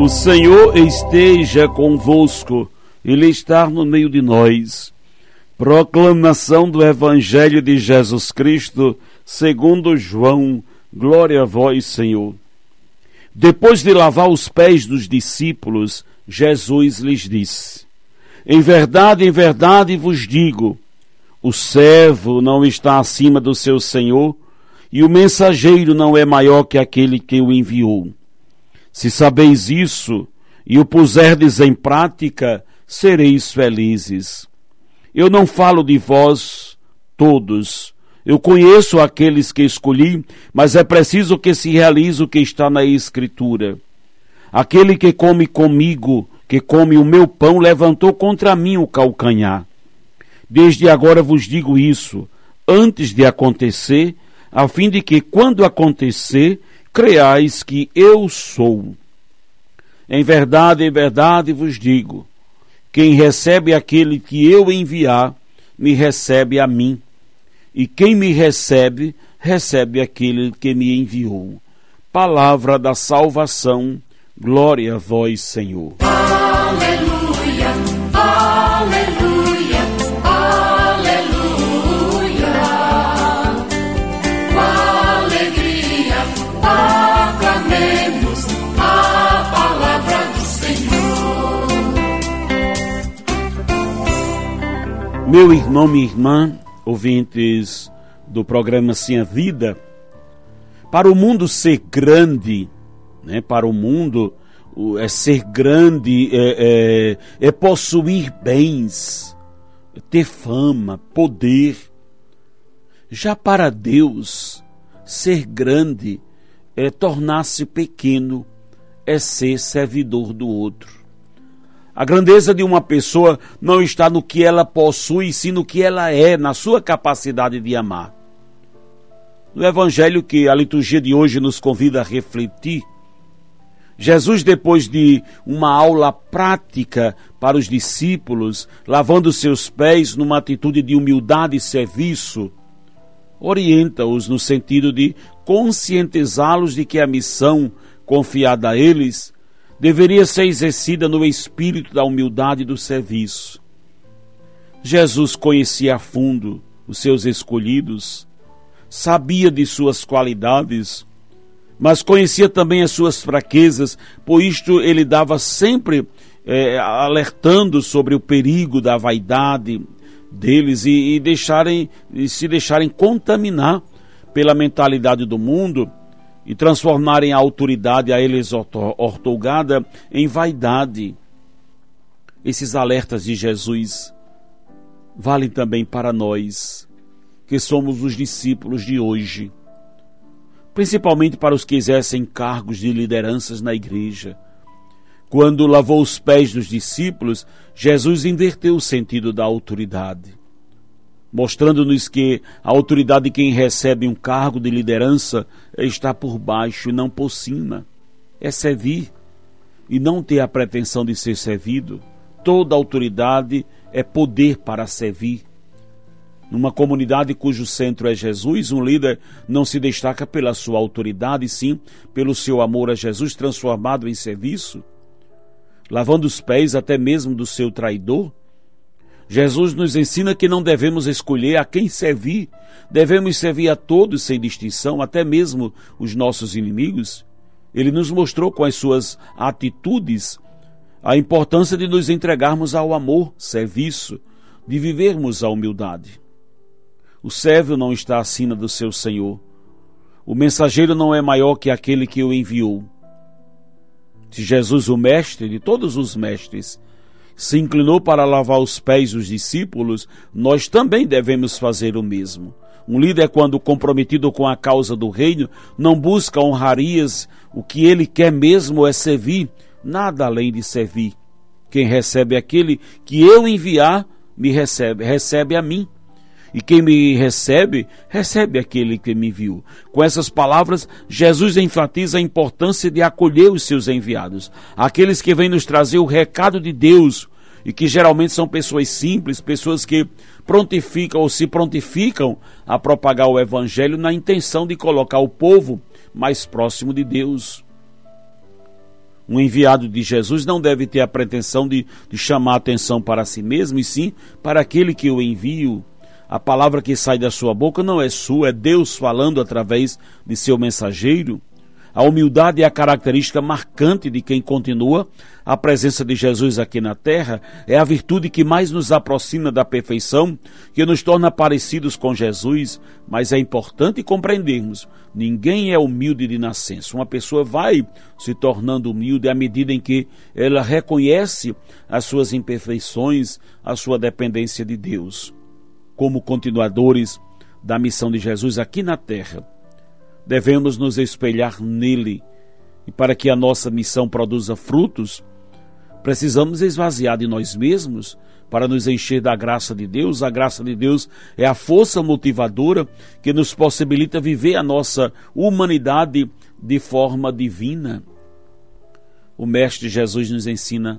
O Senhor esteja convosco, Ele está no meio de nós. Proclamação do Evangelho de Jesus Cristo, segundo João. Glória a vós, Senhor. Depois de lavar os pés dos discípulos, Jesus lhes disse: Em verdade, em verdade vos digo: o servo não está acima do seu senhor, e o mensageiro não é maior que aquele que o enviou. Se sabeis isso e o puserdes em prática, sereis felizes. Eu não falo de vós todos. Eu conheço aqueles que escolhi, mas é preciso que se realize o que está na Escritura. Aquele que come comigo, que come o meu pão, levantou contra mim o calcanhar. Desde agora vos digo isso, antes de acontecer, a fim de que, quando acontecer, creais que eu sou. Em verdade, em verdade vos digo: quem recebe aquele que eu enviar, me recebe a mim. E quem me recebe, recebe aquele que me enviou. Palavra da salvação, glória a vós, Senhor. Meu irmão, minha irmã, ouvintes do programa Sim a Vida, para o mundo ser grande, né, para o mundo é ser grande, é, é, é possuir bens, é ter fama, poder. Já para Deus, ser grande é tornar-se pequeno, é ser servidor do outro. A grandeza de uma pessoa não está no que ela possui, sim no que ela é, na sua capacidade de amar. No evangelho que a liturgia de hoje nos convida a refletir, Jesus, depois de uma aula prática para os discípulos, lavando seus pés numa atitude de humildade e serviço, orienta-os no sentido de conscientizá-los de que a missão confiada a eles deveria ser exercida no espírito da humildade e do serviço. Jesus conhecia a fundo os seus escolhidos, sabia de suas qualidades, mas conhecia também as suas fraquezas, por isto ele dava sempre eh, alertando sobre o perigo da vaidade deles e, e deixarem e se deixarem contaminar pela mentalidade do mundo e transformarem a autoridade a eles orto- ortogada em vaidade. Esses alertas de Jesus valem também para nós, que somos os discípulos de hoje, principalmente para os que exercem cargos de lideranças na igreja. Quando lavou os pés dos discípulos, Jesus inverteu o sentido da autoridade, mostrando-nos que a autoridade de quem recebe um cargo de liderança está por baixo e não por cima. É servir e não ter a pretensão de ser servido. Toda autoridade é poder para servir. Numa comunidade cujo centro é Jesus, um líder não se destaca pela sua autoridade, sim pelo seu amor a Jesus transformado em serviço, lavando os pés até mesmo do seu traidor. Jesus nos ensina que não devemos escolher a quem servir, devemos servir a todos sem distinção, até mesmo os nossos inimigos. Ele nos mostrou com as suas atitudes a importância de nos entregarmos ao amor, serviço, de vivermos a humildade. O servo não está acima do seu senhor. O mensageiro não é maior que aquele que o enviou. Se Jesus, o mestre de todos os mestres, se inclinou para lavar os pés dos discípulos, nós também devemos fazer o mesmo. Um líder, quando comprometido com a causa do reino, não busca honrarias, o que ele quer mesmo é servir, nada além de servir. Quem recebe aquele que eu enviar, me recebe, recebe a mim. E quem me recebe, recebe aquele que me enviou. Com essas palavras, Jesus enfatiza a importância de acolher os seus enviados, aqueles que vêm nos trazer o recado de Deus, e que geralmente são pessoas simples, pessoas que prontificam ou se prontificam a propagar o evangelho na intenção de colocar o povo mais próximo de Deus. Um enviado de Jesus não deve ter a pretensão de, de chamar atenção para si mesmo, e sim para aquele que o envio. A palavra que sai da sua boca não é sua, é Deus falando através de seu mensageiro. A humildade é a característica marcante de quem continua a presença de Jesus aqui na terra, é a virtude que mais nos aproxima da perfeição, que nos torna parecidos com Jesus, mas é importante compreendermos: ninguém é humilde de nascença. Uma pessoa vai se tornando humilde à medida em que ela reconhece as suas imperfeições, a sua dependência de Deus. Como continuadores da missão de Jesus aqui na terra, devemos nos espelhar nele. E para que a nossa missão produza frutos, precisamos esvaziar de nós mesmos para nos encher da graça de Deus. A graça de Deus é a força motivadora que nos possibilita viver a nossa humanidade de forma divina. O Mestre Jesus nos ensina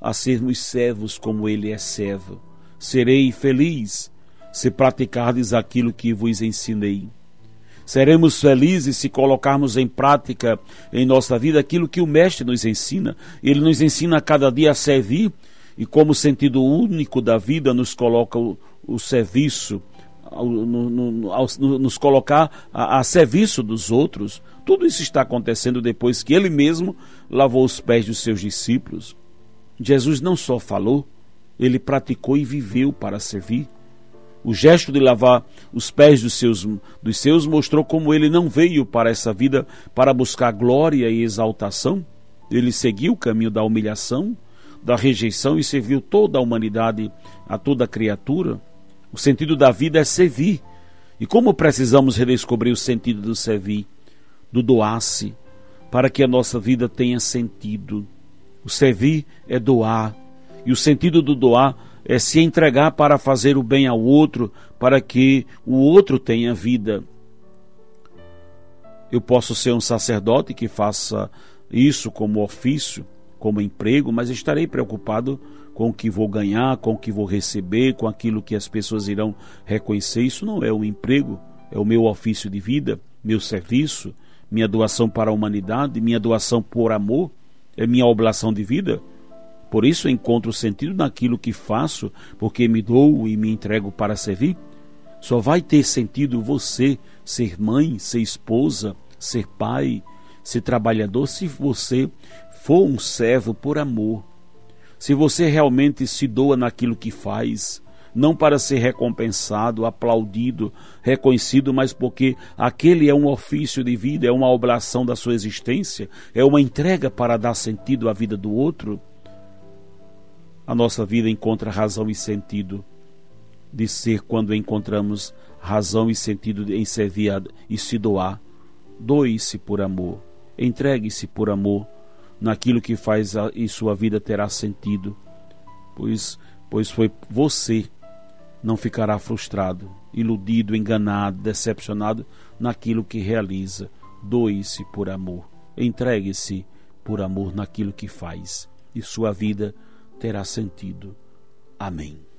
a sermos servos como ele é servo. Serei feliz se praticardes aquilo que vos ensinei. Seremos felizes se colocarmos em prática em nossa vida aquilo que o Mestre nos ensina. Ele nos ensina a cada dia a servir e, como sentido único da vida, nos coloca o, o serviço, no, no, no, nos colocar a, a serviço dos outros. Tudo isso está acontecendo depois que ele mesmo lavou os pés dos seus discípulos. Jesus não só falou, ele praticou e viveu para servir. O gesto de lavar os pés dos seus, dos seus mostrou como ele não veio para essa vida para buscar glória e exaltação. Ele seguiu o caminho da humilhação, da rejeição e serviu toda a humanidade, a toda a criatura. O sentido da vida é servir. E como precisamos redescobrir o sentido do servir, do doar-se, para que a nossa vida tenha sentido. O servir é doar, e o sentido do doar é se entregar para fazer o bem ao outro, para que o outro tenha vida. Eu posso ser um sacerdote que faça isso como ofício, como emprego, mas estarei preocupado com o que vou ganhar, com o que vou receber, com aquilo que as pessoas irão reconhecer. Isso não é um emprego, é o meu ofício de vida, meu serviço, minha doação para a humanidade, minha doação por amor, é minha oblação de vida. Por isso encontro sentido naquilo que faço, porque me dou e me entrego para servir. Só vai ter sentido você ser mãe, ser esposa, ser pai, ser trabalhador, se você for um servo por amor. Se você realmente se doa naquilo que faz, não para ser recompensado, aplaudido, reconhecido, mas porque aquele é um ofício de vida, é uma oblação da sua existência, é uma entrega para dar sentido à vida do outro a nossa vida encontra razão e sentido de ser quando encontramos razão e sentido em servir e se doar. Doe-se por amor, entregue-se por amor naquilo que faz a, e sua vida terá sentido, pois, pois foi você não ficará frustrado, iludido, enganado, decepcionado naquilo que realiza. Doe-se por amor, entregue-se por amor naquilo que faz, e sua vida terá sentido. Amém.